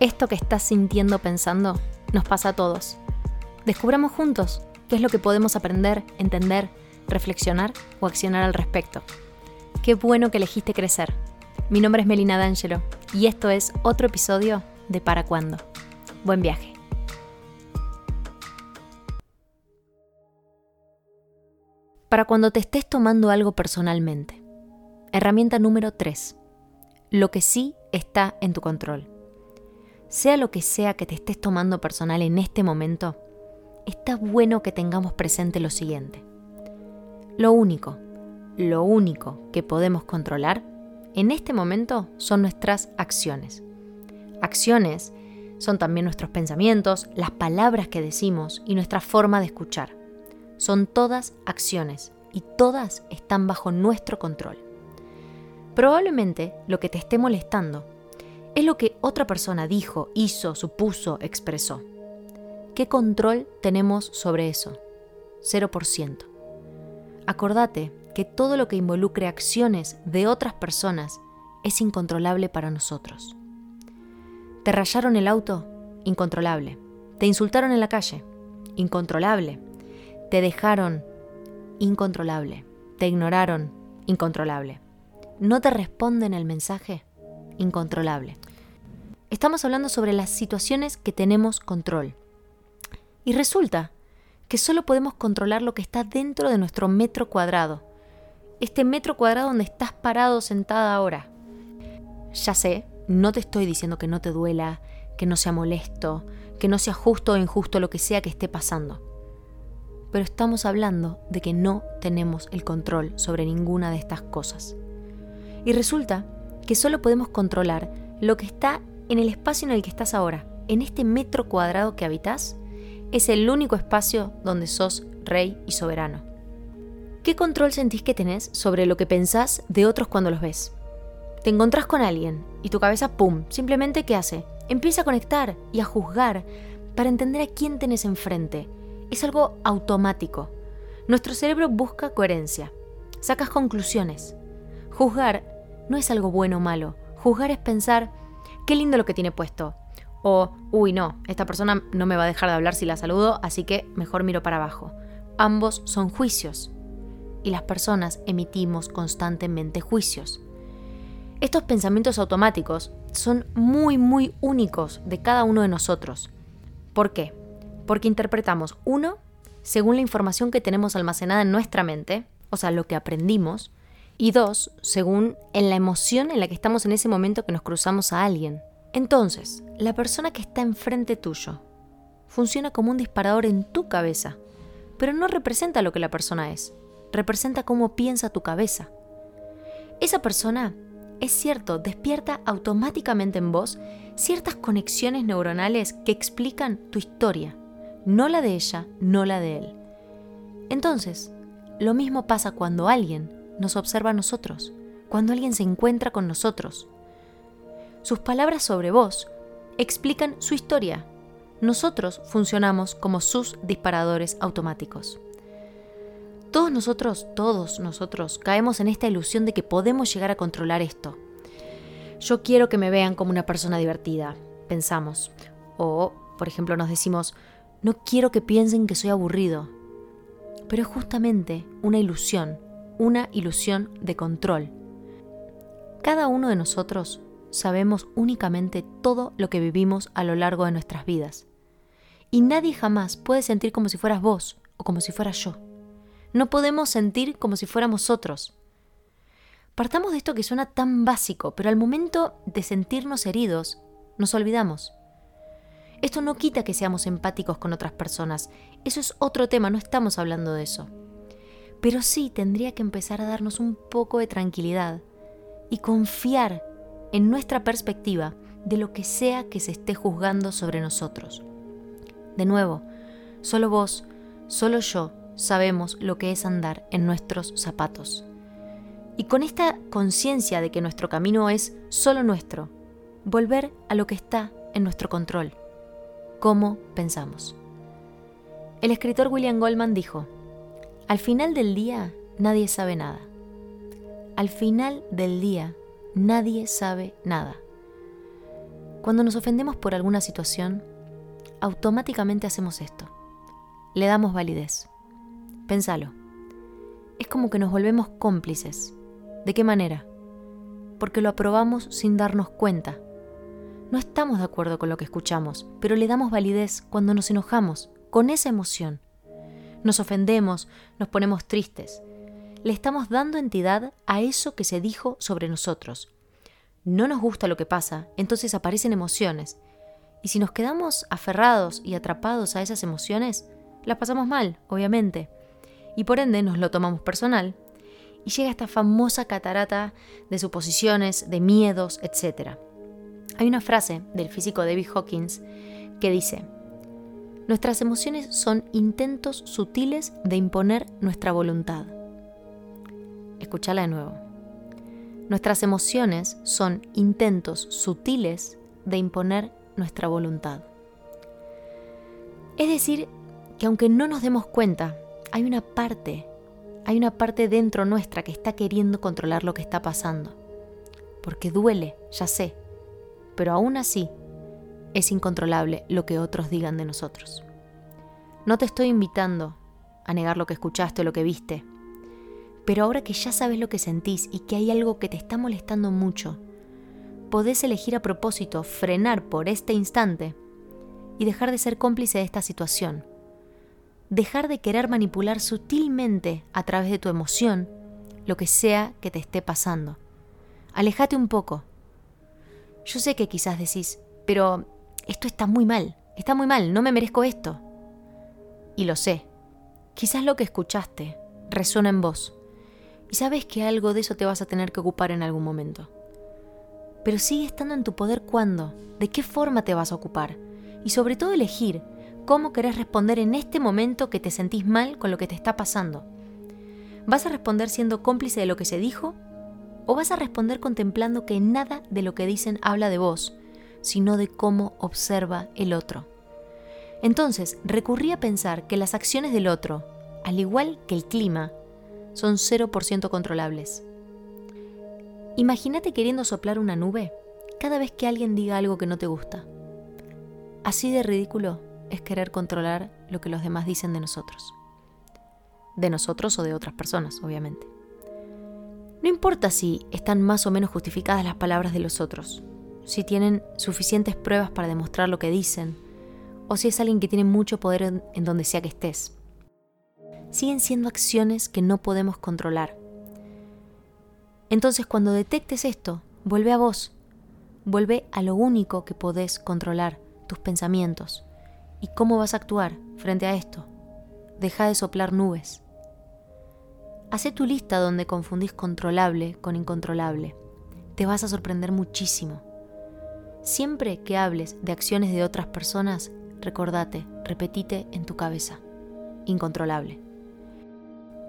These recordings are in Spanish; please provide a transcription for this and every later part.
Esto que estás sintiendo pensando nos pasa a todos. Descubramos juntos qué es lo que podemos aprender, entender, reflexionar o accionar al respecto. Qué bueno que elegiste crecer. Mi nombre es Melina D'Angelo y esto es otro episodio de Para Cuándo. Buen viaje. Para cuando te estés tomando algo personalmente. Herramienta número 3. Lo que sí está en tu control. Sea lo que sea que te estés tomando personal en este momento, está bueno que tengamos presente lo siguiente. Lo único, lo único que podemos controlar en este momento son nuestras acciones. Acciones son también nuestros pensamientos, las palabras que decimos y nuestra forma de escuchar. Son todas acciones y todas están bajo nuestro control. Probablemente lo que te esté molestando es lo que otra persona dijo, hizo, supuso, expresó. ¿Qué control tenemos sobre eso? 0%. Acordate que todo lo que involucre acciones de otras personas es incontrolable para nosotros. ¿Te rayaron el auto? Incontrolable. ¿Te insultaron en la calle? Incontrolable. ¿Te dejaron? Incontrolable. ¿Te ignoraron? Incontrolable. ¿No te responden el mensaje? Incontrolable. Estamos hablando sobre las situaciones que tenemos control. Y resulta que solo podemos controlar lo que está dentro de nuestro metro cuadrado. Este metro cuadrado donde estás parado sentada ahora. Ya sé, no te estoy diciendo que no te duela, que no sea molesto, que no sea justo o injusto lo que sea que esté pasando. Pero estamos hablando de que no tenemos el control sobre ninguna de estas cosas. Y resulta que solo podemos controlar lo que está en el espacio en el que estás ahora, en este metro cuadrado que habitas, es el único espacio donde sos rey y soberano. ¿Qué control sentís que tenés sobre lo que pensás de otros cuando los ves? Te encontrás con alguien y tu cabeza, ¡pum!, simplemente ¿qué hace? Empieza a conectar y a juzgar para entender a quién tenés enfrente. Es algo automático. Nuestro cerebro busca coherencia. Sacas conclusiones. Juzgar no es algo bueno o malo. Juzgar es pensar, qué lindo lo que tiene puesto. O, uy, no, esta persona no me va a dejar de hablar si la saludo, así que mejor miro para abajo. Ambos son juicios. Y las personas emitimos constantemente juicios. Estos pensamientos automáticos son muy, muy únicos de cada uno de nosotros. ¿Por qué? Porque interpretamos, uno, según la información que tenemos almacenada en nuestra mente, o sea, lo que aprendimos, y dos, según en la emoción en la que estamos en ese momento que nos cruzamos a alguien. Entonces, la persona que está enfrente tuyo funciona como un disparador en tu cabeza, pero no representa lo que la persona es, representa cómo piensa tu cabeza. Esa persona, es cierto, despierta automáticamente en vos ciertas conexiones neuronales que explican tu historia, no la de ella, no la de él. Entonces, lo mismo pasa cuando alguien nos observa a nosotros, cuando alguien se encuentra con nosotros. Sus palabras sobre vos explican su historia. Nosotros funcionamos como sus disparadores automáticos. Todos nosotros, todos nosotros, caemos en esta ilusión de que podemos llegar a controlar esto. Yo quiero que me vean como una persona divertida, pensamos. O, por ejemplo, nos decimos, no quiero que piensen que soy aburrido. Pero es justamente una ilusión una ilusión de control. Cada uno de nosotros sabemos únicamente todo lo que vivimos a lo largo de nuestras vidas. Y nadie jamás puede sentir como si fueras vos o como si fuera yo. No podemos sentir como si fuéramos otros. Partamos de esto que suena tan básico, pero al momento de sentirnos heridos, nos olvidamos. Esto no quita que seamos empáticos con otras personas. Eso es otro tema, no estamos hablando de eso pero sí tendría que empezar a darnos un poco de tranquilidad y confiar en nuestra perspectiva de lo que sea que se esté juzgando sobre nosotros. De nuevo, solo vos, solo yo sabemos lo que es andar en nuestros zapatos. Y con esta conciencia de que nuestro camino es solo nuestro, volver a lo que está en nuestro control, cómo pensamos. El escritor William Goldman dijo, al final del día, nadie sabe nada. Al final del día, nadie sabe nada. Cuando nos ofendemos por alguna situación, automáticamente hacemos esto. Le damos validez. Pénsalo. Es como que nos volvemos cómplices. ¿De qué manera? Porque lo aprobamos sin darnos cuenta. No estamos de acuerdo con lo que escuchamos, pero le damos validez cuando nos enojamos, con esa emoción. Nos ofendemos, nos ponemos tristes. Le estamos dando entidad a eso que se dijo sobre nosotros. No nos gusta lo que pasa, entonces aparecen emociones. Y si nos quedamos aferrados y atrapados a esas emociones, las pasamos mal, obviamente. Y por ende nos lo tomamos personal. Y llega esta famosa catarata de suposiciones, de miedos, etc. Hay una frase del físico David Hawkins que dice, Nuestras emociones son intentos sutiles de imponer nuestra voluntad. Escúchala de nuevo. Nuestras emociones son intentos sutiles de imponer nuestra voluntad. Es decir, que aunque no nos demos cuenta, hay una parte, hay una parte dentro nuestra que está queriendo controlar lo que está pasando. Porque duele, ya sé, pero aún así es incontrolable lo que otros digan de nosotros. No te estoy invitando a negar lo que escuchaste o lo que viste, pero ahora que ya sabes lo que sentís y que hay algo que te está molestando mucho, podés elegir a propósito frenar por este instante y dejar de ser cómplice de esta situación. Dejar de querer manipular sutilmente a través de tu emoción lo que sea que te esté pasando. Alejate un poco. Yo sé que quizás decís, pero esto está muy mal, está muy mal, no me merezco esto. Y lo sé. Quizás lo que escuchaste resuena en vos. Y sabes que algo de eso te vas a tener que ocupar en algún momento. Pero sigue estando en tu poder cuándo, de qué forma te vas a ocupar. Y sobre todo elegir cómo querés responder en este momento que te sentís mal con lo que te está pasando. ¿Vas a responder siendo cómplice de lo que se dijo? ¿O vas a responder contemplando que nada de lo que dicen habla de vos, sino de cómo observa el otro. Entonces, recurrí a pensar que las acciones del otro, al igual que el clima, son 0% controlables. Imagínate queriendo soplar una nube cada vez que alguien diga algo que no te gusta. Así de ridículo es querer controlar lo que los demás dicen de nosotros. De nosotros o de otras personas, obviamente. No importa si están más o menos justificadas las palabras de los otros, si tienen suficientes pruebas para demostrar lo que dicen, o si es alguien que tiene mucho poder en, donde sea que estés. Siguen siendo acciones que no podemos controlar. Entonces cuando detectes esto, vuelve a vos, vuelve a lo único que podés controlar, tus pensamientos. ¿Y cómo vas a actuar frente a esto? Deja de soplar nubes. Hace tu lista donde confundís controlable con incontrolable. Te vas a sorprender muchísimo. Siempre que hables de acciones de otras personas, recordate, repetite en tu cabeza. Incontrolable.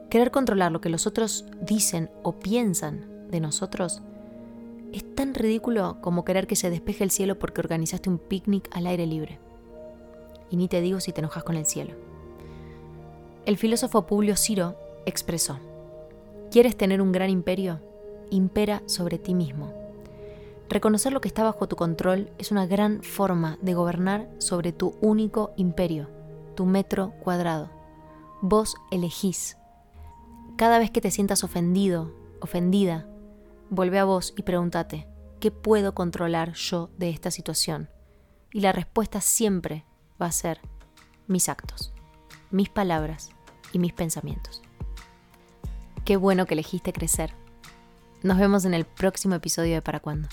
Querer controlar lo que los otros dicen o piensan de nosotros es tan ridículo como querer que se despeje el cielo porque organizaste un picnic al aire libre. Y ni te digo si te enojas con el cielo. El filósofo Publio Ciro expresó, ¿quieres tener un gran imperio? Impera sobre ti mismo. Reconocer lo que está bajo tu control es una gran forma de gobernar sobre tu único imperio, tu metro cuadrado. Vos elegís. Cada vez que te sientas ofendido, ofendida, vuelve a vos y pregúntate, ¿qué puedo controlar yo de esta situación? Y la respuesta siempre va a ser mis actos, mis palabras y mis pensamientos. Qué bueno que elegiste crecer. Nos vemos en el próximo episodio de Para Cuándo.